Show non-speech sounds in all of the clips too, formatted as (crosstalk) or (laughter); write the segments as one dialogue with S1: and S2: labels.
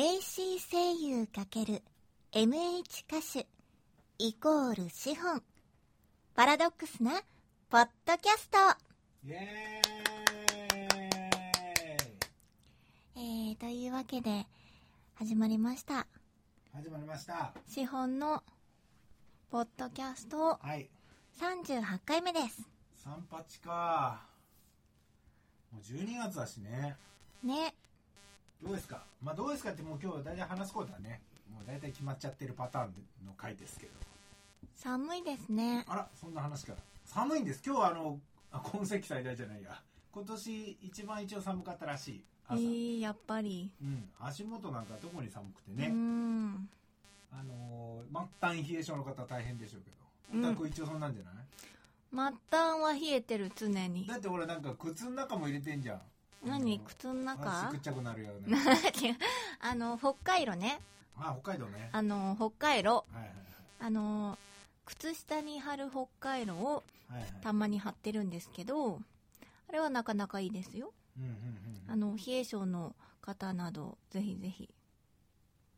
S1: AC 声優 ×MH 歌手イコール資本。パラドックスなポッドキャスト。
S2: イエーイ。
S1: えー、というわけで始まりました。
S2: 始まりました。
S1: 資本のポッドキャスト。
S2: はい。
S1: 38回目です。
S2: 三八か。もう12月だしね。
S1: ね
S2: どうですか？まあどうですかってもう今日大体話すことはねもう大体決まっちゃってるパターンの回ですけど。
S1: 寒いですね。
S2: あらそんな話から。寒いんです。今日はあのあ今世紀最大じゃないや。今年一番一応寒かったらしい
S1: え
S2: 朝、
S1: ー、やっぱり。
S2: うん、足元なんか特に寒くて
S1: う
S2: ね、
S1: ん。
S2: あのー末端冷え性の方大変でしょうけど。
S1: うん。
S2: お宅一応そんなんじゃない、
S1: 末端は冷えてる常に。
S2: だって俺なんか靴の中も入れてんじゃん
S1: 何？靴の中？
S2: 足くっちゃくなるような (laughs)
S1: あの北海道ね。
S2: あ北海道ね。
S1: あの北海道。
S2: はいはい
S1: あの靴下に貼る北海道を
S2: はいはい。はい
S1: たまに貼ってるんですけどあれはなかなかいいですよ。
S2: うんうん
S1: あの冷え性の方などぜひぜひ。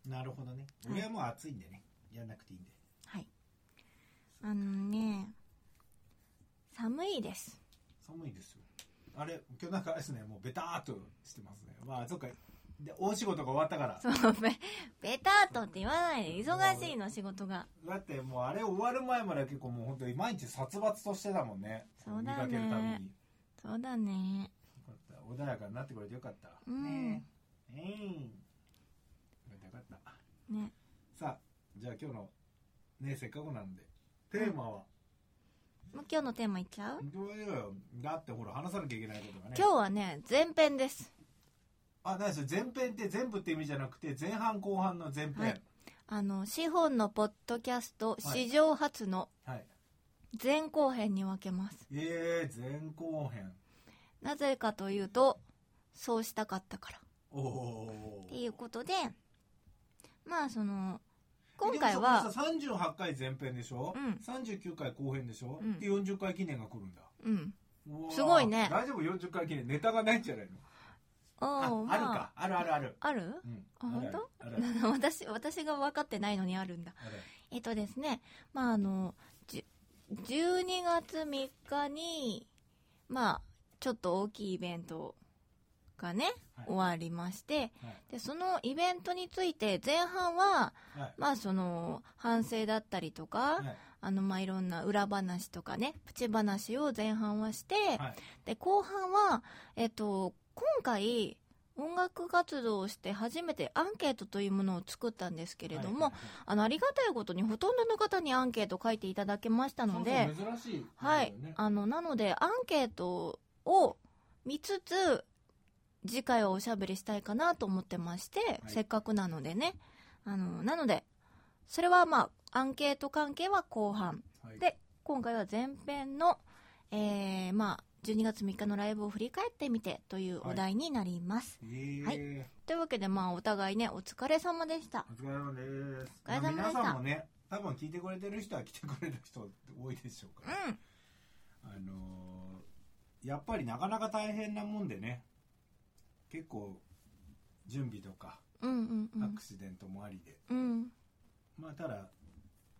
S2: うんなるほどね。
S1: はい。
S2: 俺はもう暑いんでね。やんなくていいんで。
S1: はい。あのね寒いです。
S2: 寒いですよあれ今日なんかあれですね。もうベターっとしてますね。まあそっか。で大仕事が終わったから。
S1: そうベベターっとって言わないで。忙しいの仕事が。
S2: だってもうあれ終わる前までは結構もう本当に毎日殺伐としてたもんね。
S1: そうだね。
S2: 見かけるたびに。
S1: そうだね。
S2: よかった。穏やかになってくれてよかった、
S1: うん。
S2: ね。えええよかったよかった。
S1: ね。
S2: さあじゃあ今日のねせっかくなんでテーマは、
S1: もう今日のテーマいっちゃう？
S2: だってほら話さなきゃいけないことがね。
S1: 今日はね前編です。
S2: あ何それ前編って全部って意味じゃなくて前半後半の前編。
S1: はい。あの資本のポッドキャスト
S2: い。
S1: 史上初の
S2: はい、
S1: 前後編に分けます。
S2: ええ前後編。
S1: なぜかというとそうしたかったから。
S2: おお
S1: っていうことでまあその今回は
S2: 三十八回前編でしょ、
S1: うん。
S2: 39回後編でしょ、
S1: うん。
S2: で40回記念が来るんだ。
S1: うん。すごいね。
S2: 大丈夫？40回記念ネタがないんじゃないの？あ
S1: おー
S2: あるか。あるあるある。
S1: ある？
S2: うん。
S1: あ本当？(laughs) 私私が分かってないのにあるんだ。えっとですねまああのじゅ12月3日にまあちょっと大きいイベントがね、
S2: はい。
S1: 終わりまして
S2: はい。
S1: でそのイベントについて前半は
S2: はい。
S1: まあその反省だったりとか、
S2: はい。
S1: あのまあいろんな裏話とかねプチ話を前半はして、
S2: はい。
S1: で後半はえっと今回音楽活動をして初めてアンケートというものを作ったんですけれども、
S2: はいはい
S1: あのありがたいことにほとんどの方にアンケート書いていただけましたので
S2: そうそう珍しい
S1: はい。
S2: ね
S1: あのなのでアンケートを見つつ次回はおしゃべりしたいかなと思ってまして、
S2: い。
S1: せっかくなのでね。あのなのでそれはまあアンケート関係は後半。
S2: はい。
S1: で今回は前編の、えーまあ12月3日のライブを振り返ってみてというお題になります、
S2: ええ
S1: はい。というわけでまあお互いねお疲れ様でした。
S2: お疲れ様です。
S1: お疲れ様でした。
S2: まあ皆さんもね多分聞いてくれてる人は来てくれる人多いでしょうから、
S1: うん。
S2: あのーやっぱりなかなか大変なもんでね結構準備とか
S1: うんうんうん。
S2: アクシデントもありで、
S1: うん。
S2: まあただ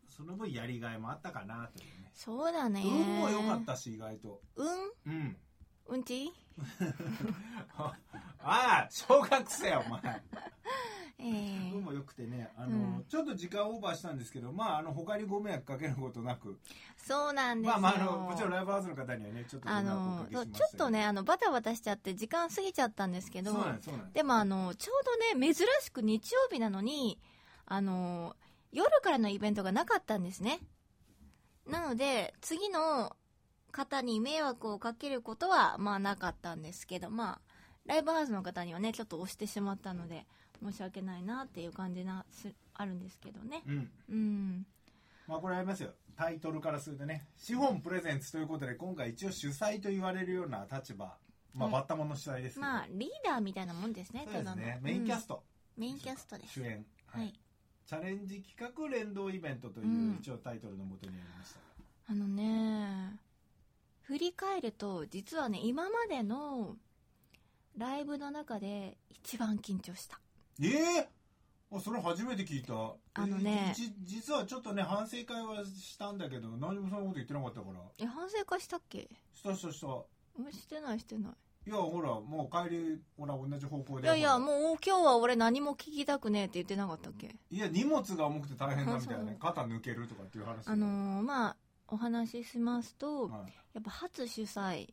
S2: その分やりがいもあったかなというね。
S1: そうだね。
S2: 運も良かったし意外と。
S1: うん
S2: うん。
S1: うんち？(laughs)
S2: ああ小学生お前
S1: えー
S2: 運も良くてねあの、
S1: うん。
S2: ちょっと時間オーバーしたんですけどまああの他にご迷惑かけることなく。
S1: そうなんですよ、
S2: まあまああのもちろんライブハウスの方にはねちょっとご
S1: あのちょっとねあのバタバタしちゃって時間過ぎちゃったんですけど
S2: そうなんですそうなんです。
S1: でもあのちょうどね珍しく日曜日なのにあの夜からのイベントがなかったんですね。なので次の方に迷惑をかけることはまあなかったんですけどまあライブハウスの方にはねちょっと押してしまったので申し訳ないなっていう感じなすあるんですけどね。
S2: うん。
S1: うん。
S2: まあこれありますよ。タイトルからするとね資本プレゼンツということで今回一応主催と言われるような立場。まあ
S1: うん。
S2: バッタモンの主催ですけど、
S1: まあリーダーみたいなもんですね
S2: そうです
S1: ただの。
S2: ねメインキャス
S1: ト、
S2: ト、
S1: うん。メインキャストです。
S2: 主演。
S1: はい。
S2: チャレンジ企画連動イベントという
S1: うん。
S2: 一応タイトルのもとにありました。が、
S1: あのね振り返ると実はね今までのライブの中で一番緊張した
S2: ええあそれ初めて聞いた。
S1: あのね
S2: 実はちょっとね反省会はしたんだけど何もそんなこと言ってなかったから。
S1: え反省会したっけ？
S2: したしたした。
S1: うんしてないしてない。
S2: いやほらもう帰りほら同じ方向で。
S1: いやいや
S2: う
S1: もう今日は俺何も聞きたくねえって言ってなかったっけ？
S2: いや荷物が重くて大変だみたいなね
S1: あ
S2: 肩抜けるとかっていう話
S1: あのー、まあお話ししますと、
S2: はい。
S1: やっぱ初主催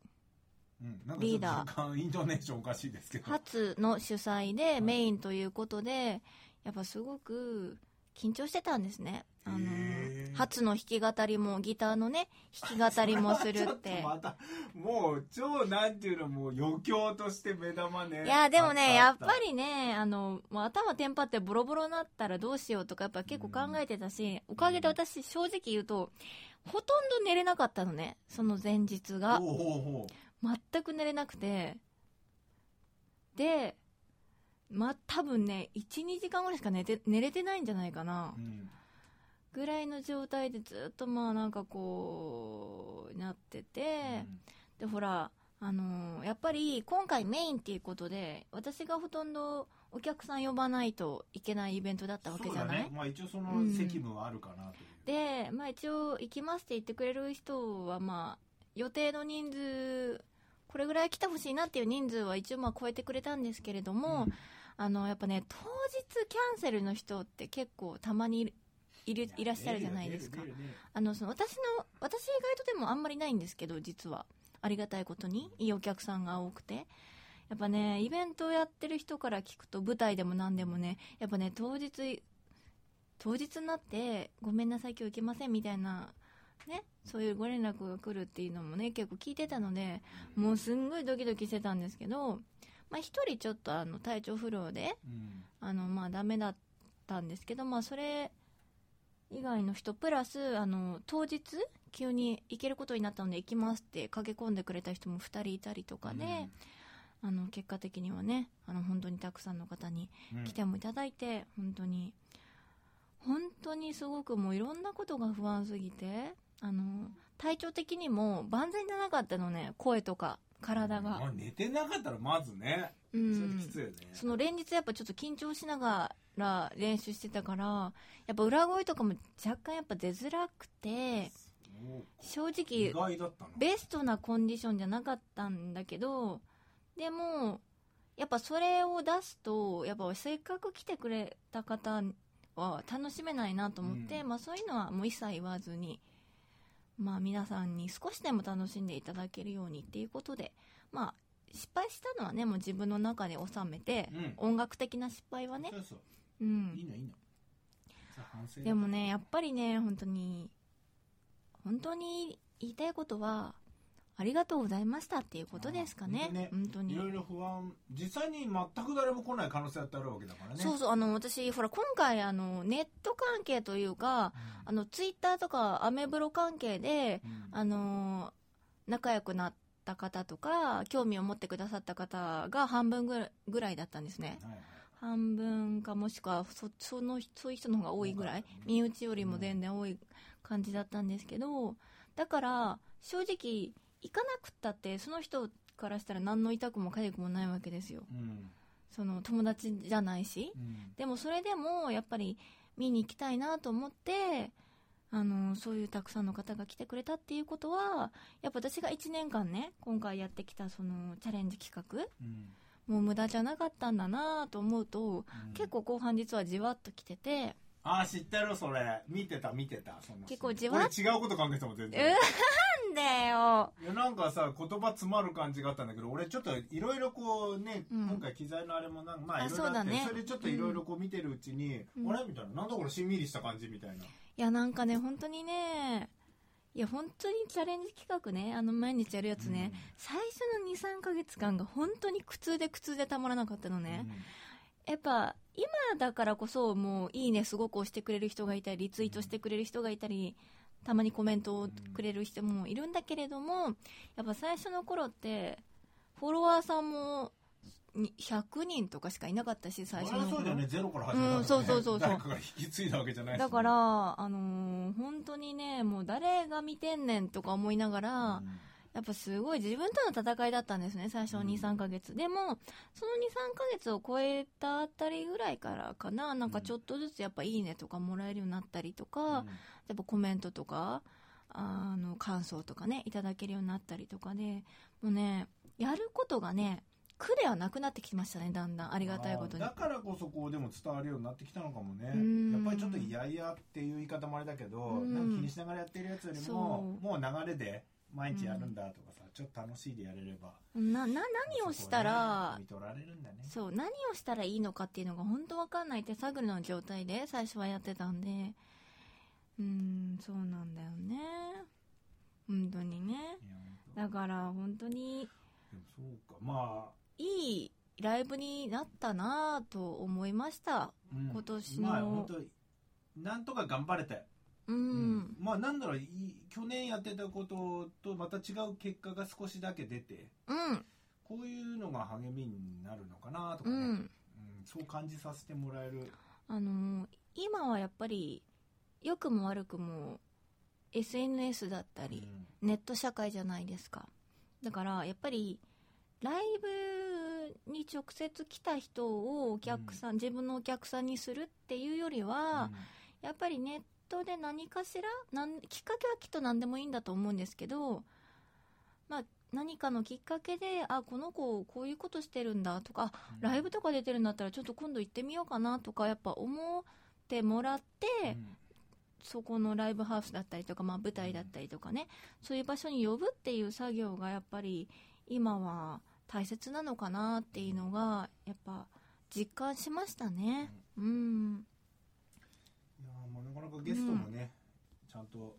S1: リーダー。
S2: イントネーションおかしいですけど。
S1: 初の主催でメインということでやっぱすごく緊張してたんですね。あの初の弾き語りもギターのね弾き語りもするっ
S2: て。(laughs) とまたもう超なんていうのもう余興として目玉ね
S1: いやでもねやっぱ
S2: り
S1: りねあのもう頭テンパってボロボロになったらどうしようとかやっぱ結構考えてたし、おかげで私正直言うとほとんど寝れなかったのねその前日が。
S2: ほうほうほ
S1: 全く寝れなくて。でまあ多分ね12時間ぐらいしか寝て寝れてないんじゃないかな。
S2: う、うん。
S1: ぐらいの状態でずっとまあなんかこうなってて、でほらあのーやっぱり今回メインっていうことで私がほとんどお客さん呼ばないといけないイベントだったわけじゃない、
S2: ね。まあ一応その
S1: うん。
S2: 責務はあるかなという、
S1: でまあ一応行きますって言ってくれる人はまあ予定の人数これぐらい来てほしいなっていう人数は一応まあ超えてくれたんですけれども、
S2: うん。
S1: あのやっぱね当日キャンセルの人って結構たまにいるいらっしゃるじゃないですか。あのその私の私意外とでもあんまりないんですけど実は。ありがたいことにいいお客さんが多くて。やっぱねイベントをやってる人から聞くと舞台でも何でもねやっぱね当日当日になってごめんなさい今日行けませんみたいなねそういうご連絡が来るっていうのもね結構聞いてたのでもうすんごいドキドキしてたんですけどまあ一人ちょっとあの体調不良で
S2: うん。
S1: あのまあダメだったんですけどまあそれ以外の人プラスあの当日急に行けることになったので行きますって駆け込んでくれた人も2人いたりとかで、あの結果的にはねあの本当にたくさんの方に
S2: うん。
S1: 来てもいただいて本当に本当にすごくもういろんなことが不安すぎてあの体調的にも万全じゃなかったのね声とか体が、
S2: まあ寝てなかったらまずね、
S1: うん。
S2: きついよね。
S1: その連日やっぱちょっと緊張しながら練習してたからやっぱ裏声とかも若干やっぱ出づらくて正
S2: 意
S1: 直ベストなコンディションじゃなかったんだけどでもやっぱそれを出すとやっぱせっかく来てくれた方は楽しめないなと思って、
S2: うん。
S1: まあ、そういうのはもう一切言わずに、まあ、皆さんに少しでも楽しんでいただけるようにっていうことで、まあ、失敗したのはねもう自分の中で収めて、
S2: うん。
S1: 音楽的な失敗はね
S2: そうそう。
S1: う
S2: いい
S1: ん、
S2: のいいの。さあ反省
S1: でもねやっぱりね本当に本当に言いたいことはありがとうございましたっていうことですかね。
S2: あ
S1: 本当に。
S2: いろいろ不安実際に全く誰も来ない可能性だってあるわけだからね。
S1: そうそうあの私ほら今回あのネット関係というかあのツイッターとかアメブロ関係で
S2: うん。
S1: あの仲良くなった方とか興味を持ってくださった方が半分ぐらいぐらいだったんですね。
S2: はいはい。
S1: 半分かもしくはそそのそういう人の方が多いぐらい。身内よりも全然多い感じだったんですけどだから正直行かなくったってその人からしたら何の痛くも痒くもないわけですよ。
S2: うん。
S1: その友達じゃないし。
S2: うん。
S1: でもそれでもやっぱり見に行きたいなと思ってあのそういうたくさんの方が来てくれたっていうことはやっぱ私が1年間ね今回やってきたそのチャレンジ企画
S2: うん。
S1: もう無駄じゃなかったんだなと思うと
S2: うん。
S1: 結構後半実はじわっと来てて
S2: ああ知ってるそれ。見てた見てたそんな
S1: 結構じわっ
S2: 俺違うこと考えてたもん全
S1: う
S2: 然
S1: んだよ。
S2: いやなんかさ言葉詰まる感じがあったんだけど俺ちょっといろいろこうね、
S1: うん。
S2: 今回機材のあれもなんかまあ
S1: あ
S2: いろいろあって
S1: そうだね。
S2: それでちょっといろいろこう見てるうちに、
S1: うん。
S2: あれみたいななんだこれしんみりした感じみたいな。い
S1: やなんかね本当にねいや本当にチャレンジ企画ね。あの毎日やるやつね、最初の23ヶ月間が本当に苦痛で苦痛でたまらなかったのね、やっぱ今だからこそもういいねすごく押してくれる人がいたりリツイートしてくれる人がいたりたまにコメントをくれる人もいるんだけれどもやっぱ最初の頃ってフォロワーさんもに100人とかしかいなかったし最初の頃。
S2: そうだよね。ゼロから始めた
S1: んそうそうそうそう。
S2: 誰かが引き継いだわけじゃないしね。
S1: だから、あのー本当にねもう誰が見てんねんとか思いながら、
S2: うん
S1: やっぱすごい自分との戦いだったんですね、最初の2、3ヶ月。でも、その2、3ヶ月を超えたあたりぐらいからかな、なんかちょっとずつやっぱいいねとかもらえるようになったりとか、
S2: うん。
S1: やっぱコメントとか、あの、感想とかね、いただけるようになったりとかで、もうね、やることがね、苦ではなくなってきましたね、だんだん。ありがたいことに。
S2: だからこそこうでも伝わるようになってきたのかもね。
S1: うん。
S2: やっぱりちょっと嫌々っていう言い方もあれだけど、
S1: うん。
S2: なんか気にしながらやってるやつよりももう流れで毎日やるんだとかさ、ちょっと楽しいでやれれば
S1: な、な、何をしたら
S2: そこをね、見とられるんだね。
S1: そう、何をしたらいいのかっていうのが本当わかんない手探りの状態で最初はやってたんで、うーん、そうなんだよね。本当にね。だから本当に
S2: 当でもそうか。まあ、
S1: いいライブになったなぁと思いました。
S2: うん。
S1: 今年の。
S2: まあ本当なんとか頑張れて、
S1: う。
S2: うんまあなんだろういい去年やってたこととまた違う結果が少しだけ出て
S1: うん。
S2: こういうのが励みになるのかなとかね、
S1: うん。
S2: うんそう感じさせてもらえる
S1: あのー今はやっぱり良くも悪くも SNS だったり、ネット社会じゃないですかだからやっぱりライブに直接来た人をお客さん、自分のお客さんにするっていうよりは、やっぱりネットで何かしらなんきっかけはきっと何でもいいんだと思うんですけど、まあ、何かのきっかけであこの子こういうことしてるんだとか、
S2: うん
S1: ライブとか出てるんだったらちょっと今度行ってみようかなとかやっぱ思ってもらって、
S2: うん
S1: そこのライブハウスだったりとか、まあ、舞台だったりとかね、そういう場所に呼ぶっていう作業がやっぱり今は大切なのかなっていうのがやっぱ実感しましたね。うん。
S2: かなかゲストもね、ちゃんと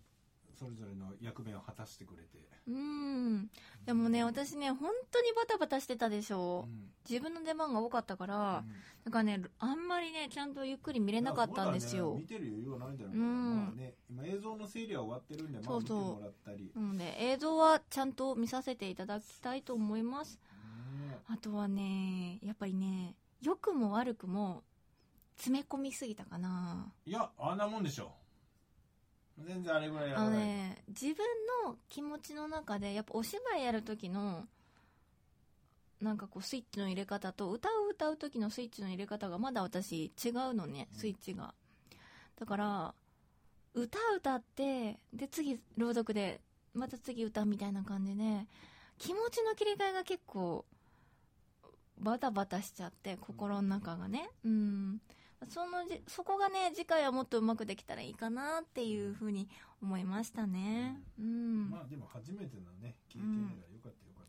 S2: それぞれの役目を果たしてくれて、
S1: うん。でもね、私ね、本当にバタバタしてたでしょ。
S2: うん
S1: 自分の出番が多かったから、
S2: うん
S1: だからね、あんまりね、ちゃんとゆっくり見れなかったんですよ
S2: ね。見てる余裕はないんだろうけど、
S1: うん
S2: まあね、今映像の整理は終わってるんで、まあ見て
S1: そうそう
S2: もらったり。
S1: なので、映像はちゃんと見させていただきたいと思います。
S2: ね
S1: あとはね、やっぱりね、良くも悪くも詰め込みすぎたかな。
S2: いや、あんなもんでしょ。全然あれぐらいや
S1: あの
S2: らない。
S1: ね、自分の気持ちの中で、やっぱお芝居やる時の、なんかこうスイッチの入れ方と、歌を歌う時のスイッチの入れ方がまだ私違うのね、スイッチが。だから、歌歌って、で次朗読で、また次歌みたいな感じで、気持ちの切り替えが結構、バタバタしちゃって、心の中がね。うん。そのじ、そこがね、次回はもっとうまくできたらいいかなっていうふうに思いましたね。うん。
S2: まあでも初めてのね、経験がよかったよかっ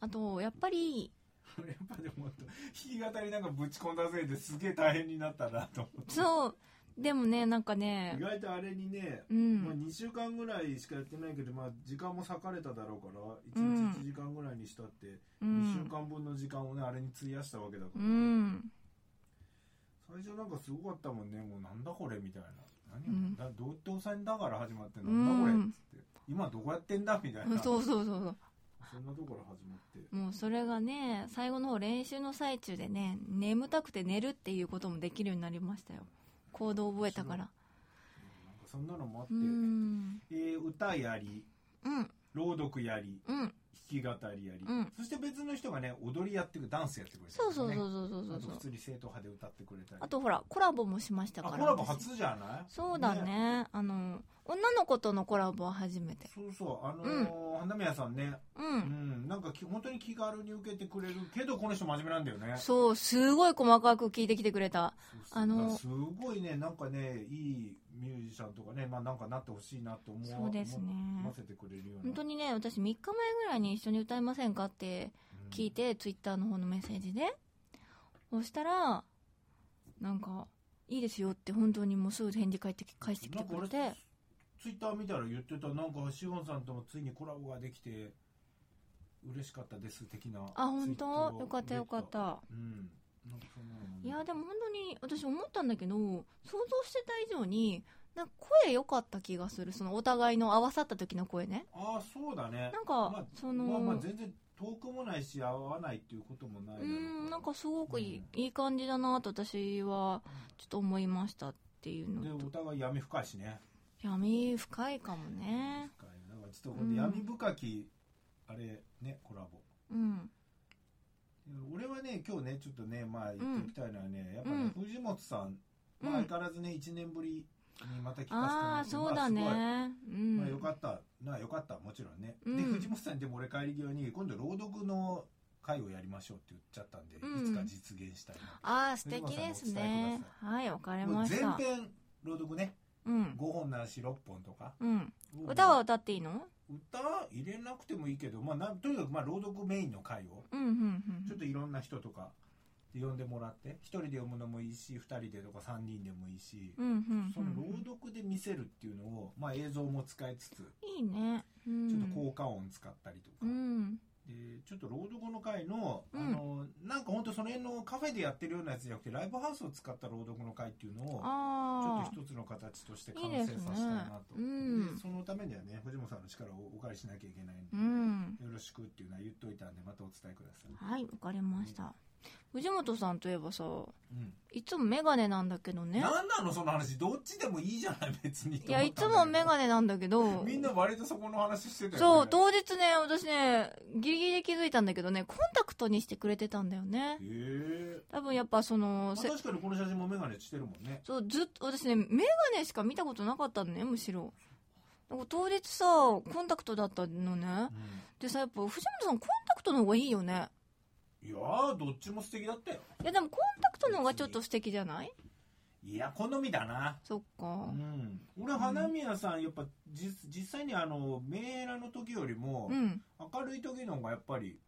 S2: た。
S1: あと、やっぱり、(laughs)
S2: やっぱでも本当弾き語りなんかぶち込んだせいですげえ大変になったなと思って。
S1: そう、でもね、なんか
S2: 意
S1: ね、
S2: 外とあれにね、
S1: う
S2: まあ、
S1: ん。
S2: 2週間ぐらいしかやってないけど、まあ、時間も割かれただろうから
S1: うん
S2: 1日1時間ぐらいにしたって、
S1: う
S2: 2週
S1: ん。
S2: 間分の時間をねあれに費やしたわけだから、
S1: うん。
S2: 最初なんかすごかったもんね。もうなんだこれみたいな。何、
S1: うん。
S2: だどうっておさんだから始まって
S1: うん。
S2: なんだこれっつって。今どこやってんだみたいな。
S1: そうそうそうそう。
S2: そんなところ始まって。
S1: もうそれがね、最後の方練習の最中でね、眠たくて寝るっていうこともできるようになりましたよ。行動を覚えたから。
S2: なんかそんなのもあって、
S1: うん。
S2: えー歌やり。
S1: うん。
S2: 朗読やり。
S1: うん。
S2: 弾き語りやり、
S1: うん。
S2: そして別の人がね踊りやってくダンスやってくれた
S1: そうそうそう
S2: う
S1: そうそうそう。そう
S2: 普。通に正統派で歌ってくれたり。
S1: あとほら、コラボもしましたから。
S2: あコラボ
S1: 私
S2: 初じゃない？
S1: そうだね。あの、女の子とのコラボは初めて。
S2: そうそう。あのー花宮さんね。
S1: う。
S2: うん。んなんかき本当に気軽に受けてくれるけどこの人真面目なんだよね。
S1: そう、すごい細かく聞いてきてくれた。あの
S2: だからすごいねなんかねいいミュージシャンとかねまあなんかなってほしいなと思う
S1: そうですね。
S2: 思わせてくれるような。
S1: 本当にね、私3日前ぐらいに一緒に歌いませんかって
S2: うん。
S1: 聞いて、ツイッターの方のメッセージで。そしたら、なんか、いいですよって本当にもうすぐ返事返ってき返してきてくれて。
S2: か。ツイッター見たら言ってた。なんかシオンさんともついにコラボができて嬉しかったです的な
S1: あ、本当？よかったよかった。
S2: うん
S1: いや、でも本当に私思ったんだけど、想像してた以上に、なんか声良かった気がする。そのお互いの合わさった時の声ね。
S2: ああそうだね。
S1: なんか、
S2: まあ
S1: その、
S2: まあまあ全然遠くもないし合わないっていうこともないう
S1: ん、なんかすごくいい,、
S2: うん。
S1: いい感じだなと私はちょっと思いましたっていう
S2: でお。互い闇深いしね。
S1: 闇深いかもね。
S2: 深いなんかちょっとほんと闇深きあれねコラボ。
S1: うん
S2: 俺はね今日ねちょっとねまあ言っておきたいのはね、やっぱね、
S1: うん。
S2: 藤本さん、
S1: うん。
S2: まあ、相変わらずね1年ぶりにまた聞かせても
S1: あ
S2: らって
S1: あそうだ
S2: まあ
S1: ね
S2: まあ、
S1: ん
S2: よかった。なよかった。もちろんね、
S1: うん。
S2: で藤本さんでも俺帰り際に今度朗読の会をやりましょうって言っちゃったんで、
S1: うん。
S2: いつか実現したい
S1: ああ素敵ですね。はいわかりました。
S2: 編朗読ね。
S1: うん。
S2: 5本ないし6本とか。
S1: うん。歌は歌っていいの？
S2: 歌入れなくてもいいけど、まあ、なんとにかくまあ朗読メインの回を
S1: うんうんうん。
S2: ちょっといろんな人とかで呼んでもらって1人で読むのもいいし2人でとか3人でもいいし、
S1: うんうん。
S2: その朗読で見せるっていうのを、まあ、映像も使いつつ
S1: いいね。うん。
S2: ちょっと効果音使ったりとか、
S1: うん
S2: でちょっと朗読の会の,、
S1: うん。
S2: あのなんか本当その辺のカフェでやってるようなやつじゃなくてライブハウスを使った朗読の会っていうのをちょっと一つの形として完成させたいなと。
S1: うん。
S2: でそのためにはね藤本さんの力をお借りしなきゃいけないんで、
S1: うん。
S2: よろしくっていうのは言っといたんでまたお伝えください、
S1: はいわかりました藤本さんといえばさ
S2: うん。
S1: いつもメガネなんだけどね。
S2: 何なの？その話。どっちでもいいじゃない？別に。
S1: いやいつもメガネなんだけど。
S2: みんな割とそこの話してたよね。
S1: そう当日ね私ねギリギリで気づいたんだけどねコンタクトにしてくれてたんだよね。
S2: へえ。
S1: 多分やっぱそのせ
S2: 確かにこの写真もメガネしてるもんね。
S1: そうずっと私ねメガネしか見たことなかったのねむしろ。なんか当日さコンタクトだったのね。でさやっぱ藤本さんコンタクトの方がいいよね
S2: いやーどっちも素敵だったよ。
S1: いやでもコンタクトの方がちょっと素敵じゃない？
S2: いや好みだな。
S1: そっか。
S2: うん。俺花宮さんやっぱ実実際にあのメーラの時よりも
S1: うん。
S2: 明るい時の方がやっぱり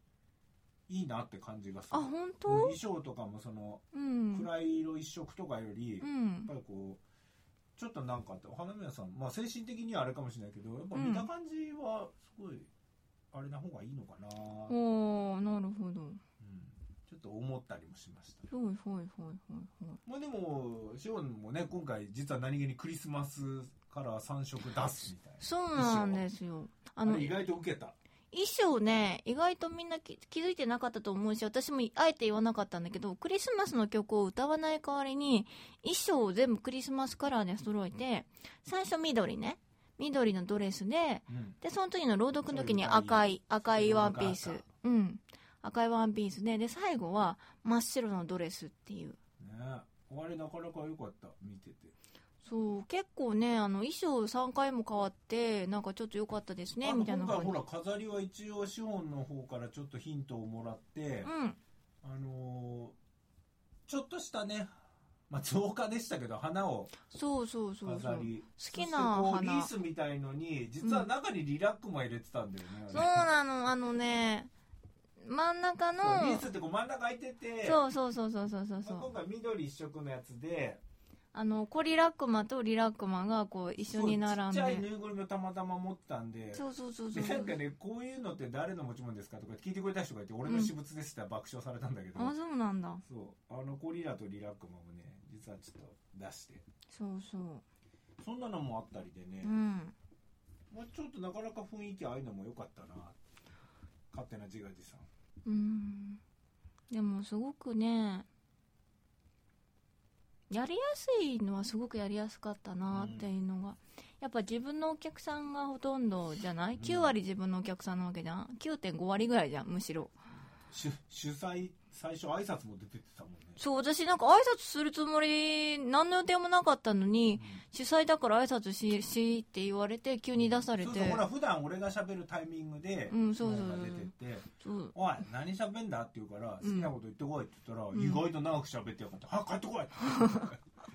S2: いいなって感じがす
S1: あ
S2: る
S1: 本当？
S2: 衣装とかもその
S1: うん。
S2: 暗い色一色とかより、
S1: う
S2: やっ
S1: ん
S2: ぱりこうちょっとなんか花宮さんまあ精神的にはあれかもしれないけどやっぱ見た感じはすごいあれな方がいいのかな、うん。
S1: おーなるほど
S2: と思ったりもしました。
S1: ほいほいほいほいほい。
S2: まあでもシオンもね今回実は何気にクリスマスカラー3色出すみたいな。
S1: そうなんですよ。あの
S2: あれ意外と受けた。
S1: 衣装ね意外とみんな気気づいてなかったと思うし私もあえて言わなかったんだけどクリスマスの曲を歌わない代わりに衣装を全部クリスマスカラーで揃えて最初緑ね。緑のドレスで
S2: うん。
S1: でその時の朗読の時に赤い赤いワンピース。
S2: う
S1: ん赤いワンピースでで最後は真っ白のドレスっていう。
S2: ねあれなかなか良かった。見てて。
S1: そう。結構ねあの衣装3回も変わってなんかちょっと良かったですねみたいな
S2: 今回
S1: 感じ
S2: ほら飾りは一応シオンの方からちょっとヒントをもらって、
S1: うん。
S2: あのーちょっとしたね、まあ、増加でしたけど花を
S1: そうそうそうそう。
S2: 飾り。
S1: 好きな花。
S2: リースみたいのに実は中にリラックも入れてたんだよね、
S1: そうなのあのね真ん中の
S2: リースってこう真ん中空いてて
S1: そうそうそうそうそうそう。そ
S2: まあ、今
S1: う
S2: 回緑一色のやつで
S1: あのコリラックマとリラックマがこう一緒に並ん
S2: そうちっちゃいぬ
S1: で
S2: いぐるみをたまたま持ってたんで
S1: そうそうそうそう。
S2: でなんかねこういうのって誰の持ち物ですかとか聞いてくれた人がいて俺の私物ですって爆笑されたんだけど、
S1: あそうなんだ。
S2: そうあのコリラとリラックマもね実はちょっと出して。
S1: そうそう。
S2: そんなのもあったりでね、
S1: うん。
S2: まあ、ちょっとなかなか雰囲気ああいうのも良かったな。勝手な自画自賛
S1: うん。でもすごくねやりやすいのはすごくやりやすかったなっていうのが、やっぱ自分のお客さんがほとんどじゃない、9割自分のお客さんなわけじゃん？9.5割ぐらいじゃんむしろ。
S2: 主主催最初挨拶も出てってたもんね。
S1: そう私なんか挨拶するつもり何の予定もなかったのに、主催だから挨拶ししって言われて急に出されて。
S2: そうそうほら普段俺が喋るタイミングで、
S1: うんそうそ
S2: 出てって
S1: そう「
S2: おい何喋んだ?」って言うから「好きなこと言ってこい」って言ったら、
S1: ん。
S2: 意外と長く喋ってやがって「は帰ってこい」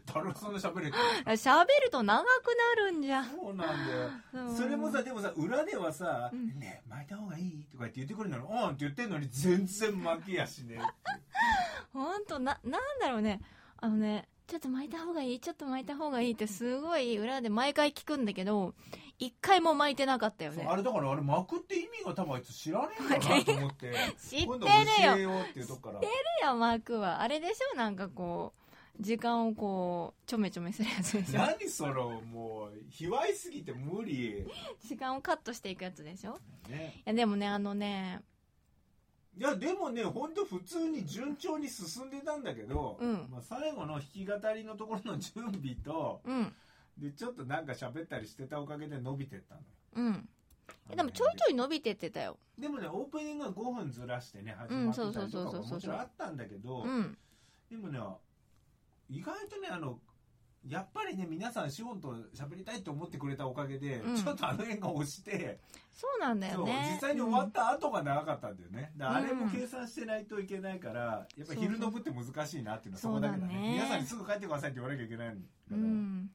S2: 誰もそんな喋れ (laughs)
S1: 喋ると長くなるんじゃ。ん
S2: そうなんだよ。
S1: うん。
S2: それもさでもさ裏ではさ「
S1: ん。
S2: ねえ巻いた方がいい?」とか言って言ってくれるのに「うん」って言ってんのに全然巻きやしね
S1: ほんとななんだろうね。あのねちょっと巻いた方がいいちょっと巻いた方がいいってすごい裏で毎回聞くんだけど一回も巻いてなかったよね。
S2: あれだからあれ巻くって意味が多分あいつ知らねえんだなと思って。(laughs)
S1: 知ってるよ。
S2: 今度教えようっていうとこから。
S1: いや巻くは。あれでしょなんかこう時間をこうちょめちょめするやつでしょ
S2: 何そのもう卑猥すぎて無理。
S1: 時間をカットしていくやつでしょ？
S2: ね。
S1: いやでもねあのね
S2: いやでもね本当普通に順調に進んでたんだけど、
S1: うん。
S2: まあ、最後の弾き語りのところの準備と
S1: うん。
S2: でちょっとなんか喋ったりしてたおかげで伸びてったのよ。
S1: うん。えでもちょいちょい伸びてってたよ。
S2: でもねオープニングは5分ずらしてね始
S1: うん
S2: まってたりとかももちろんあったんだけど、
S1: うん。
S2: でもね意外とねあのやっぱりね皆さんシオンと喋りたいと思ってくれたおかげで、
S1: うん。
S2: ちょっとあの辺が押して、
S1: そうなんだ
S2: そう
S1: よね
S2: 実際に終わった後が長かったんだよね、だからあれも
S1: うん
S2: 計算してないといけないからやっぱり昼の部って難しいなっていうのはそこだけだね。
S1: そうだね。
S2: 皆さんにすぐ帰ってくださいって言わなきゃいけないんだから、
S1: うん。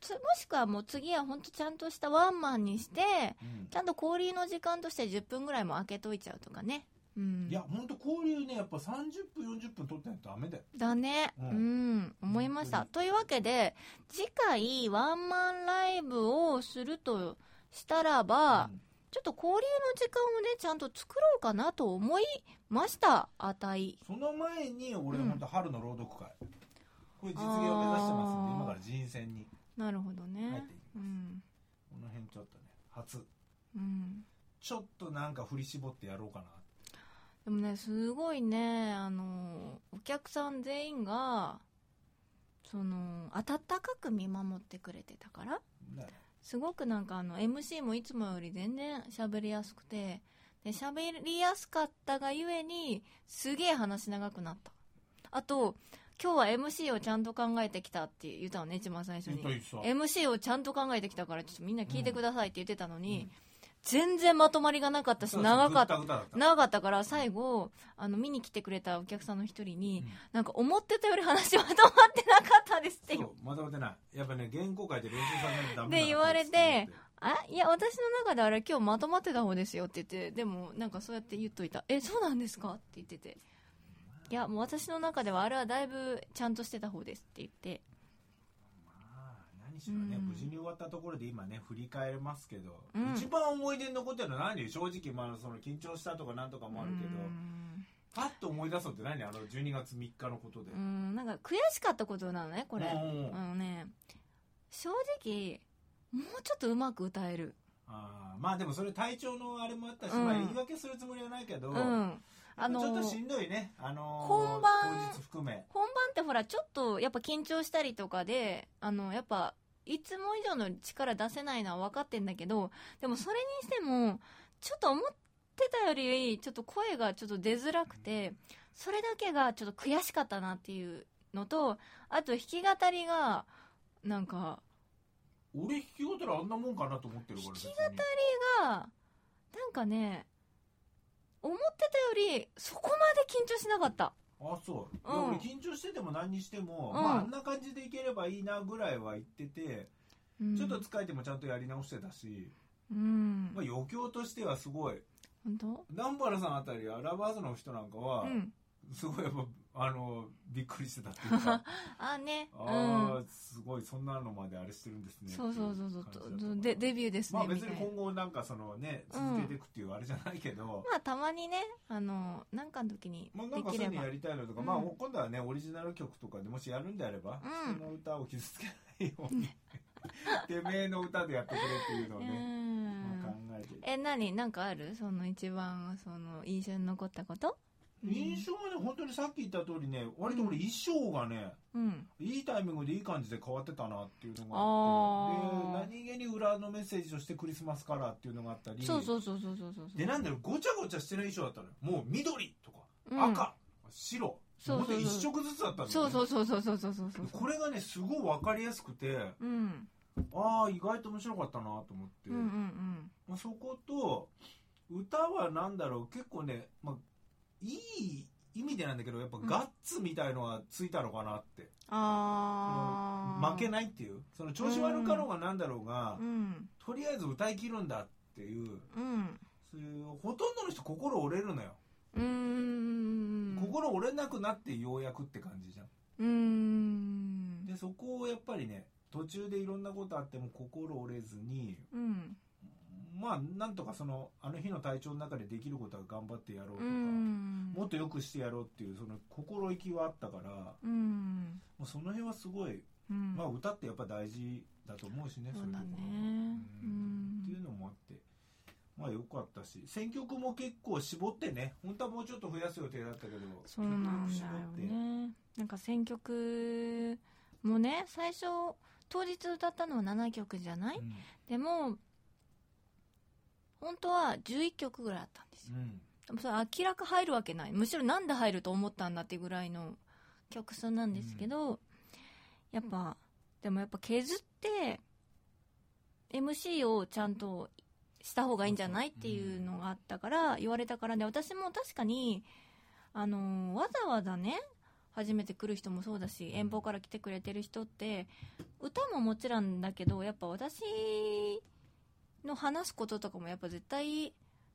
S1: つもしくはもう次は本当ちゃんとしたワンマンにして
S2: うん。
S1: ちゃんと交流の時間として10分ぐらいも空けといちゃうとかねうん。
S2: いや本当交流ねやっぱ30分40分取ってないとダメだよ。
S1: だね。
S2: う
S1: うん。ん、思いました。
S2: 本
S1: というわけで次回ワンマンライブをするとしたらば、
S2: うん。
S1: ちょっと交流の時間をねちゃんと作ろうかなと思いました。あたい
S2: その前に俺
S1: うん。
S2: 本当春の朗読会、これ実現を目指してますんで今から人選に。
S1: なるほど
S2: 入
S1: ねうん。
S2: この辺ちょっとね初。
S1: うん。
S2: ちょっとなんか振り絞ってやろうかな
S1: でもねすごいねあのお客さん全員がその温かく見守ってくれてたから。
S2: ね。
S1: すごくなんかあの MC もいつもより全然喋りやすくてで喋りやすかったがゆえにすげえ話長くなった。あと今日は MC をちゃんと考えてきたって言ったのね一番最初に。MC をちゃんと考えてきたからちょっとみんな聞いてくださいって言ってたのに、
S2: うん
S1: 全然まとまりがなかったし長かった。長かったから最後あの見に来てくれたお客さんの一人に、
S2: うん。
S1: なんか思ってたより話まとまってなかったですって
S2: そうまとめてない。やっぱね原稿書いて練習させないとダメ
S1: で言われてあいや私の中であれ今日まとまってた方ですよって言ってでもなんかそうやって言っといた。えそうなんですかって言ってて。いやもう私の中ではあれはだいぶちゃんとしてた方ですって言って。
S2: まね、
S1: うん。
S2: 無事に終わったところで今ね振り返れますけど、
S1: うん。
S2: 一番思い出に残ってるのは何？正直まあその緊張したとかなんとかもあるけど、
S1: うん。
S2: パッと思い出そうって何あの12月3日のことで、
S1: うん。なんか悔しかったことなのねこれ。
S2: うん
S1: あのね正直もうちょっとうまく歌える。
S2: あー。まあでもそれ体調のあれもあったし、
S1: うん。
S2: まあ、言い訳するつもりはないけど、
S1: うん。あの
S2: ちょっとしんどいね、あのー
S1: 本番本番ってほらちょっとやっぱ緊張したりとかであのやっぱいつも以上の力出せないのは分かってんだけどでもそれにしてもちょっと思ってたよりちょっと声がちょっと出づらくてそれだけがちょっと悔しかったなっていうのとあと弾き語りがなんか
S2: 俺弾き語りあんなもんかなと思ってるから
S1: 弾き
S2: 別に
S1: がなんかね思ってたよりそこまで緊張しなかった
S2: あそう、
S1: うん。
S2: 俺緊張してても何にしても、
S1: うん。
S2: まあ、あんな感じでいければいいなぐらいは言ってて、
S1: うん。
S2: ちょっと疲れてもちゃんとやり直してたし、
S1: うん。
S2: まあ、余興としてはすごい。
S1: 本当？
S2: 南原さんあたりアラバーズの人なんかは、
S1: うん。
S2: すごいやっぱあのびっくりしてたっていうか。(laughs)
S1: あね。うん。
S2: ああすごいそんなのまであれしてるんですね
S1: そうそうそうそう。でデビューですね、
S2: まあ別に今後なんかそのね
S1: うん
S2: 続けていくっていうあれじゃないけど、
S1: まあたまにねあのなんかの時に
S2: まあなん
S1: できれば、
S2: かそういうのやりたいのとか、
S1: うん。
S2: まあ今度はねオリジナル曲とかでもしやるんであれば、
S1: うん。
S2: 人の歌を傷つけないようにてめえの歌でやってくれっていうのを
S1: う
S2: ね、
S1: ん。
S2: まあ、考えて。
S1: え何？なんかある？その一番その印象に残ったこと？
S2: 印象はね、本当にさっき言った通りね、割と俺衣装がね、
S1: うん、
S2: いいタイミングでいい感じで変わってたなっていうのが
S1: あ
S2: って、で、何気に裏のメッセージとしてクリスマスカラーっていうのがあったり、
S1: そうそうそうそうそうそう
S2: で、なんだろう、ごちゃごちゃしてない衣装だったのよ。もう緑とか、
S1: うん、
S2: 赤、白、
S1: そうそう
S2: 一色ずつだったんだよ、ね、
S1: そうそうそうそうそうそう。
S2: これがね、すごいわかりやすくて、
S1: うん、
S2: ああ、意外と面白かったなと思って、
S1: うんうんうん。
S2: まあ、そこと、歌はなんだろう、結構ね、まあいい意味でなんだけどやっぱ
S1: うん。
S2: ガッツみたいのはついたのかなって、
S1: ああ
S2: 負けないっていう。その調子悪かろうがなんだろうが、
S1: うん。
S2: とりあえず歌い切るんだっていう。
S1: うん
S2: そういうほとんどの人心折れるのよ、
S1: うーん。
S2: 心折れなくなってようやくって感じじゃん。
S1: うーん。
S2: でそこをやっぱりね途中でいろんなことあっても心折れずに
S1: うん
S2: まあなんとかそのあの日の体調の中でできることは頑張ってやろうと
S1: う
S2: か、
S1: ん。
S2: もっと良くしてやろうっていうその心意気はあったから
S1: うん。
S2: もうその辺はすごい、
S1: うん。
S2: まあ歌ってやっぱ大事だと思うしね
S1: そうだね。
S2: いところ
S1: う
S2: うん。っていうんのもあってまあ良かったし選曲も結構絞ってね本当はもうちょっと増やす予定だったけど
S1: そうなんだよね。なんか選曲もね最初当日歌ったのは7曲じゃない、
S2: うん
S1: でも本当は11曲ぐらいあったんですよ。
S2: うん。
S1: でもそれ明らか入るわけない。むしろなんで入ると思ったんだってぐらいの曲数なんですけど、やっぱでもやっぱ削って MC をちゃんとした方がいいんじゃないっていうのがあったから言われたからで私も確かにあのわざわざね初めて来る人もそうだし遠方から来てくれてる人って歌ももちろんだけどやっぱ私の話すこととかもやっぱ絶対聞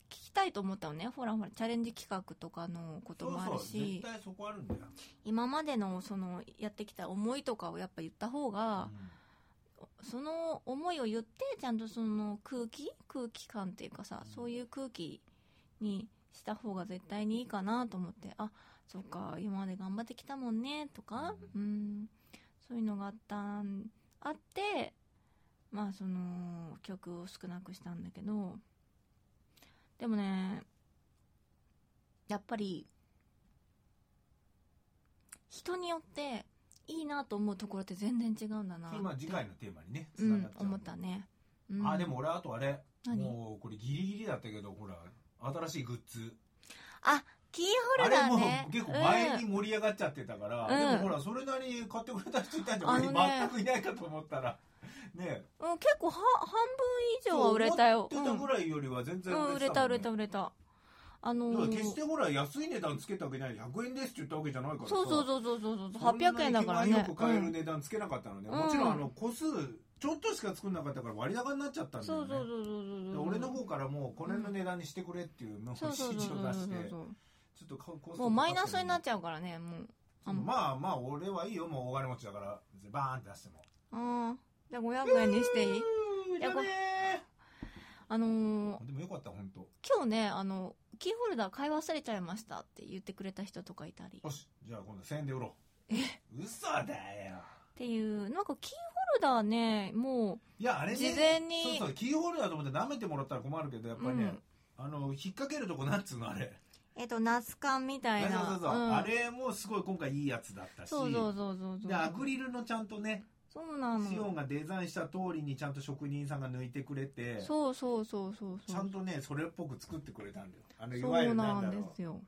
S1: きたいと思ったのね。ほらほらチャレンジ企画とかのこともある
S2: そうそう
S1: し。
S2: 絶対そこあるんだよ、
S1: 今までのそのやってきた思いとかをやっぱ言った方が、その思いを言ってちゃんとその空気？空気感っていうかさ
S2: うん。
S1: そういう空気にした方が絶対にいいかなと思って。あそっか今まで頑張ってきたもんねとか、うん、そういうのがあったんあってまあその曲を少なくしたんだけどでもねやっぱり人によっていいなと思うところって全然違うんだな
S2: それまあ次回のテーマにね
S1: うん
S2: 繋がっちゃう、
S1: 思ったね、うん。
S2: あでも俺あとあれ
S1: 何？
S2: もうこれギリギリだったけどほら新しいグッズ。
S1: あキーホ
S2: あ
S1: ルダ
S2: れも
S1: ーね
S2: 結構前に盛り上がっちゃってたから、
S1: うん。
S2: でもほらそれなりに買ってくれた人いたんじゃ全くいないかと思ったらね
S1: うん、結構は半分以上は売れたよ。
S2: そう思ってたぐらいよりは全然
S1: うん、うん、売れた売れた売れた。あのー
S2: 決してほら安い値段つけたわけじゃない100円ですって言ったわけじゃないからさ。
S1: そうそうそうそうそうそう。
S2: そんなに
S1: 800円だからね。
S2: よく買える値段つけなかったので、
S1: うん。
S2: もちろんあの個数ちょっとしか作んなかったから割高になっちゃったんだよね。
S1: そうそうそうそうそう
S2: で俺の方からもうこれの値段にしてくれっていう指示を出してちょっと買うコスト
S1: もうマイナスになっ
S2: ち
S1: ちゃうからねもう。あ
S2: まあまあ俺はいいよもう大金持ちだからバーンって出しても
S1: あじゃあ500円にしていい？
S2: い
S1: やこあのー
S2: でもよかった本当
S1: 今日ねあのキーホルダー買い忘れちゃいましたって言ってくれた人とかいたり。っ
S2: よしじゃあ今度1000円で売ろう。嘘だよ。
S1: ていうなんかキーホルダーねも
S2: いやあれね
S1: 事前に
S2: そうそうキーホルダーと思って舐めてもらったら困るけどやっ
S1: う、
S2: ぱりね、
S1: うん。
S2: あの引っ掛けるとこなんつうのあれ。
S1: えっとナス缶みたいな。
S2: そうそうそう、
S1: ん。
S2: あれもすごい今回いいやつだったし。
S1: そうそうそうそうそう。
S2: でアクリルのちゃんとね
S1: そうなの。
S2: シオンがデザインした通りにちゃんと職人さんが抜いてくれて
S1: そうそうそうそうそう。
S2: ちゃんとねそれっぽく作ってくれたんだよ。あのいわゆるな
S1: なんん
S2: だろ
S1: ですよ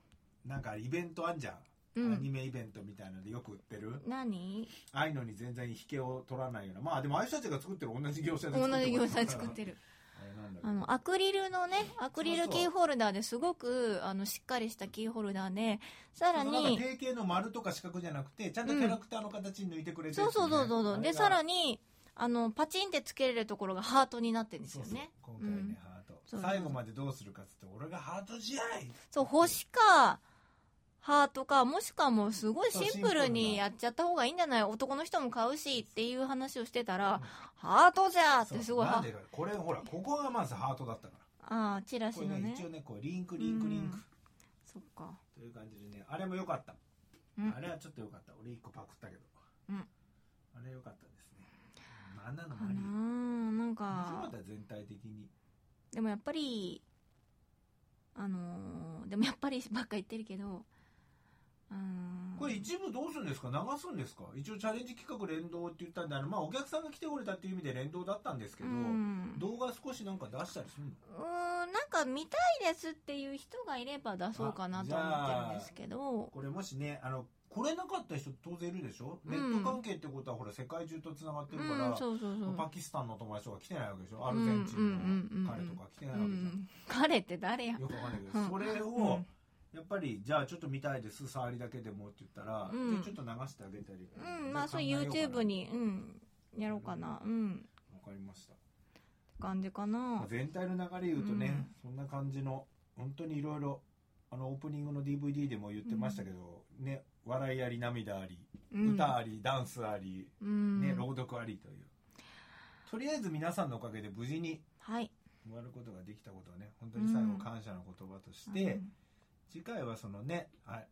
S2: う。なんかイベントあんじゃん、
S1: うん。
S2: アニメイベントみたいなのでよく売ってる。
S1: 何？
S2: ああいうのに全然引けを取らないような。まあでもああいう人たちが作ってる同じ業者で
S1: 同
S2: 作って
S1: じ業者で
S2: る
S1: 作ってる
S2: あ
S1: のアクリルのねアクリルキーホルダーですごくあのしっかりしたキーホルダーでさらに
S2: 定型の丸とか四角じゃなくてちゃんとキャラクターの形に抜いてくれて
S1: そうそうそうそうそう。でさら
S2: に
S1: にあのパチンってつけれるところがハートになってるんですよね。
S2: 今回ね、
S1: うん。
S2: ハート最後までどうするかっつって俺がハート試合
S1: そう星かハートかもしくはもうすごいシンプルにやっちゃった方がいいんじゃない？男の人も買うしっていう話をしてたら、ハートじゃーってすごい
S2: なんでかこれほらここがまずハートだったか
S1: ああチラシのね。
S2: ね一応ねこうリンクリンクリンク。
S1: そっか。
S2: という感じでねあれも良かった、
S1: うん。
S2: あれはちょっと良かった。俺一個パクったけど、
S1: うん。
S2: あれ良かったですね。まああんなの
S1: か
S2: もあり。
S1: なん
S2: か全体的に。
S1: でもやっぱりあのーでもやっぱりばっか言ってるけど
S2: これ一部どうするんですか？流すんですか？一応チャレンジ企画連動って言ったんであのまあお客さんが来てくれたっていう意味で連動だったんですけど、
S1: うん。
S2: 動画少しなんか出したりするの？
S1: うーんなんか見たいですっていう人がいれば出そうかなと思ってるんですけど。
S2: これもしねあの来れなかった人当然いるでしょ、
S1: うん。
S2: ネット関係ってことはほら世界中とつながってる
S1: う
S2: から、
S1: んそうそうそう。
S2: パキスタンの友達とか来てないわけでしょ？アルゼンチンの彼とか来てないわけじゃん、
S1: うん彼って誰や？
S2: よくわかんないけど、
S1: うん。
S2: それを、やっぱりじゃあちょっと見たいです触りだけでもって言ったら、
S1: うん。
S2: ちょっと流してあげたり、
S1: うんまあそう YouTube にうんやろうかな。うん。
S2: わかりました、
S1: 感じか
S2: まあ
S1: な
S2: 全体の流れ言うとね、そんな感じの本当にいろいろあのオープニングの DVD でも言ってましたけど、ね笑いあり涙あり、
S1: うん。
S2: 歌ありダンスあり、
S1: うん。
S2: ね、朗読ありという。とりあえず皆さんのおかげで無事に
S1: はい。
S2: 終わることができたことはね本当に最後感謝の言葉として、
S1: うん
S2: 次回はそのね、はい、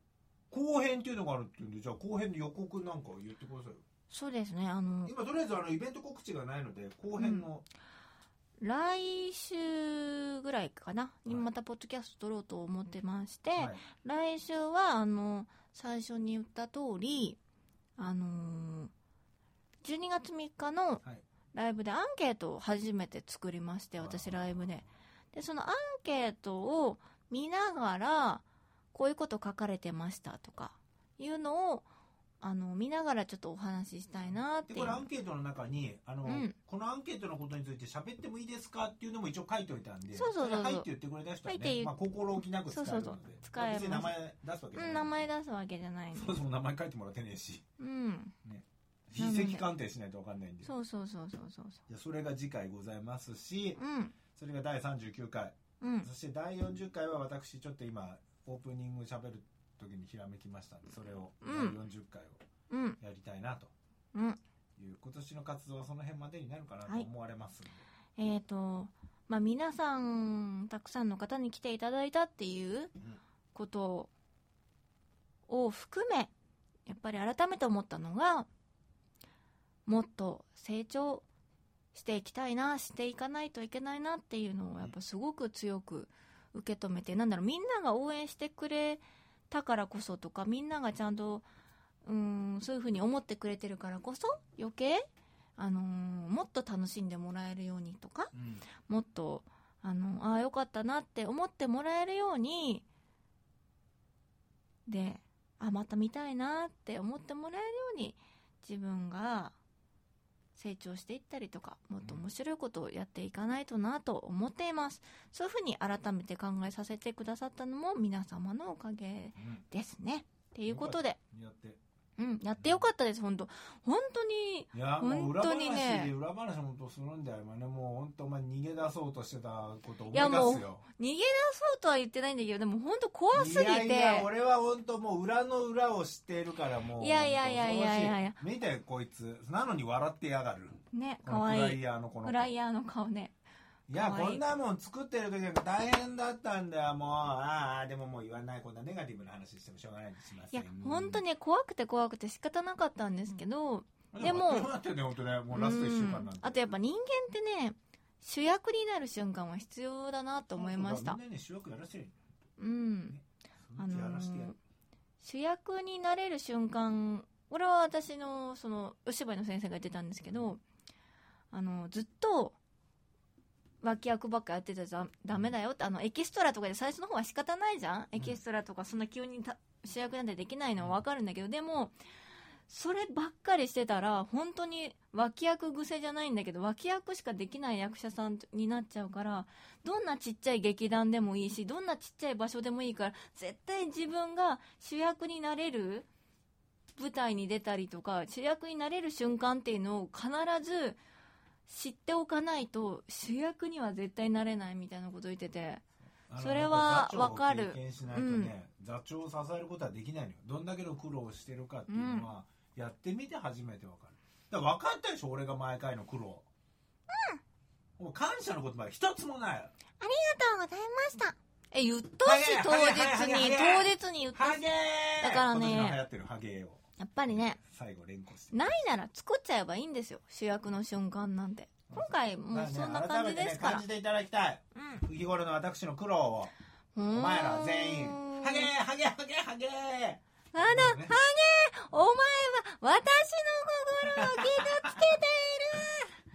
S2: 後編っていうのがあるっていうんでじゃあ後編の予告なんかを言ってくださいよ。
S1: そうですねあの
S2: 今とりあえずあのイベント告知がないので後編の、
S1: 来週ぐらいかなに
S2: はい。
S1: またポッドキャスト撮ろうと思ってまして、
S2: はい。
S1: 来週はあの最初に言った通りあのー12月3日の
S2: はい。
S1: ライブでアンケートを初めて作りまして私ライブで。でそのアンケートを見ながらこういうこと書かれてましたとかいうのをあの見ながらちょっとお話ししたいなっていう。
S2: でこれアンケートの中にあの、
S1: うん。
S2: このアンケートのことについて喋ってもいいですかっていうのも一応書いておいたんで
S1: そうそうそう
S2: はいって言ってくれた人はね、まあ、心置きなく使えるので。
S1: そうそうそう。使え
S2: 名前出すわけじゃない
S1: うん、名前出すわけじゃないの
S2: そもそも名前書いてもらってねえし。
S1: うん。
S2: 筆跡鑑定しないと分かんないんで。
S1: そうそうそうそうそう
S2: じゃあそれが次回ございますし
S1: うん。
S2: それが第39回。
S1: うん。
S2: そして第40回は私ちょっと今オープニング喋る時にひらめきましたんでそれを第
S1: うん。
S2: 40回を
S1: うん。
S2: やりたいなと。
S1: うん。
S2: いう今年の活動はその辺までになるかなと思われますんで、
S1: えっ、とまあ皆さんたくさんの方に来ていただいたっていうことを含めやっぱり改めて思ったのがもっと成長していきたいなしていかないといけないなっていうのをやっぱすごく強く受け止めてなんだろうみんなが応援してくれたからこそとかみんながちゃんとうーんそういうふうに思ってくれてるからこそ余計、あのーもっと楽しんでもらえるようにとか
S2: うん。
S1: もっとあのああよかったなって思ってもらえるようにであまた見たいなって思ってもらえるように自分が成長していったりとかもっと面白いことをやっていかないとなと思っています。そういうふうに改めて考えさせてくださったのも皆様のおかげ
S2: うん
S1: ですね。っていうことで、うん、やってよかったです本当。本当に
S2: いやもう裏話
S1: 本当にね。
S2: で裏話本当するんだよ今ねもう本当お前逃げ出そうとしてたこと思い
S1: いやもう
S2: 出すよ
S1: 逃げ出そうとは言ってないんだけどでも本当怖すぎて。
S2: いやいや俺は本当もう裏の裏を知っているからもう
S1: いやいやいやいやいやいや。
S2: 見てこいつ。なのに笑ってやがる。
S1: ね
S2: このフラ
S1: 可愛い
S2: イヤーのこの
S1: フライヤーの顔ね
S2: いやこんなもん作ってる時なんか大変だったんだよもう。ああでももう言わないこんなネガティブな話してもしょうがないにしま
S1: いや本当に怖くて怖くて仕方なかったんですけど、
S2: うん
S1: でも
S2: どうなってんね本当ねもうラスト1週間なんて。
S1: うん。あとやっぱ人間ってね主役になる瞬間は必要だなと思いました。
S2: みんなね主役やらせてる
S1: うん。
S2: そのうちやらせてやる。
S1: 主役になれる瞬間これは私のそのお芝居の先生が言ってたんですけどあのずっと脇役ばっかやってたらダメだよってあのエキストラとかで最初の方は仕方ないじゃん、エキストラとかそんな急にた主役なんてできないのは分かるんだけどでもそればっかりしてたら本当に脇役癖じゃないんだけど脇役しかできない役者さんになっちゃうからどんなちっちゃい劇団でもいいしどんなちっちゃい場所でもいいから絶対自分が主役になれる舞台に出たりとか主役になれる瞬間っていうのを必ず知っておかないと主役には絶対なれないみたいなことを言ってて。それはわかる。
S2: 経験しないとね、座長を支えることはできないのよ。どんだけの苦労をしてるかっていうのは、やってみて初めてわかる。だから分かったでしょ俺が毎回の苦労。うん。もう感謝の言葉が一つもない。
S1: ありがとうございました。え言ったし当日に当日に言ったし。だからね。
S2: 流行ってるハゲーを
S1: やっぱりね
S2: 最後連呼して。
S1: ないなら作っちゃえばいいんですよ。主役の瞬間なんて。今回もうそんな感じですから。
S2: 改めてね感じていただきたい。日頃の私の苦労を。
S1: うん。
S2: お前ら全員。ハゲーハゲーハゲーハゲー。
S1: あだ、
S2: ね。
S1: お前は私の心を傷つけ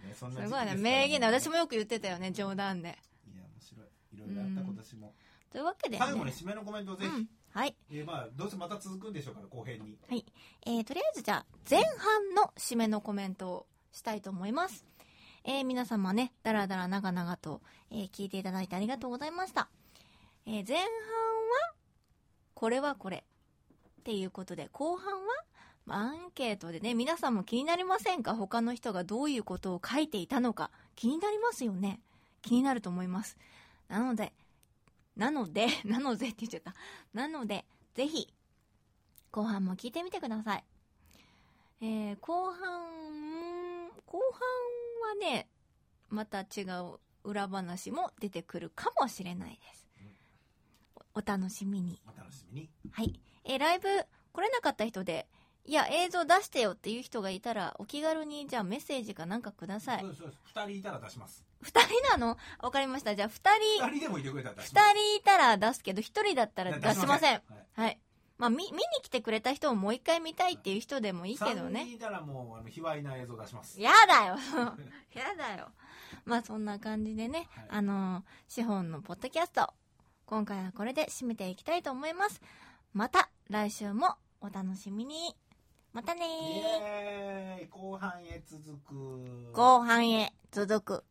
S1: て (laughs)
S2: ねそん
S1: いるすごいね。名言で私もよく言ってたよね冗談で。
S2: いや面白い。いろいろあった今年も。
S1: というわけで、ね、
S2: 最後に締めのコメントをぜひ、
S1: うんはい
S2: えーまあどうせまた続くんでしょうから後編に
S1: はい。えー、とりあえずじゃあ、前半の締めのコメントをしたいと思います。えー、皆様ね、だらだら長々と、えー聞いていただいてありがとうございました。えー前半は、これはこれ。っていうことで、後半は、まあアンケートでね、皆さんも気になりませんか？他の人がどういうことを書いていたのか。気になりますよね。気になると思います。なので、なので、(laughs) なのでって言っちゃった。なので、ぜひ、後半も聞いてみてください。えー後半、後半はね、また違う裏話も出てくるかもしれないです。おお楽しみに。
S2: お楽しみに
S1: はい。えーライブ来れなかった人で、いや、映像出してよっていう人がいたら、お気軽に、じゃあメッセージかなんかください
S2: そう。ですそうです2人いたら出します
S1: 二人なの？わかりました。じゃあ二人、
S2: 2人でもいてくれたら出します
S1: 二人いたら出すけど、一人だったら出しません。
S2: はい
S1: はい。まあ、見、見に来てくれた人をもう一回見たいっていう人でもいいけど
S2: 3
S1: ね。
S2: 人いたらもう、あの、卑猥な映像出します。
S1: やだよ。(laughs) やだよ。まあそんな感じでね、
S2: はい
S1: あのー、資本のポッドキャスト、今回はこれで締めていきたいと思います。また来週もお楽しみに。またね
S2: イ
S1: ー。
S2: エーイ後半へ続く。
S1: 後半へ続く。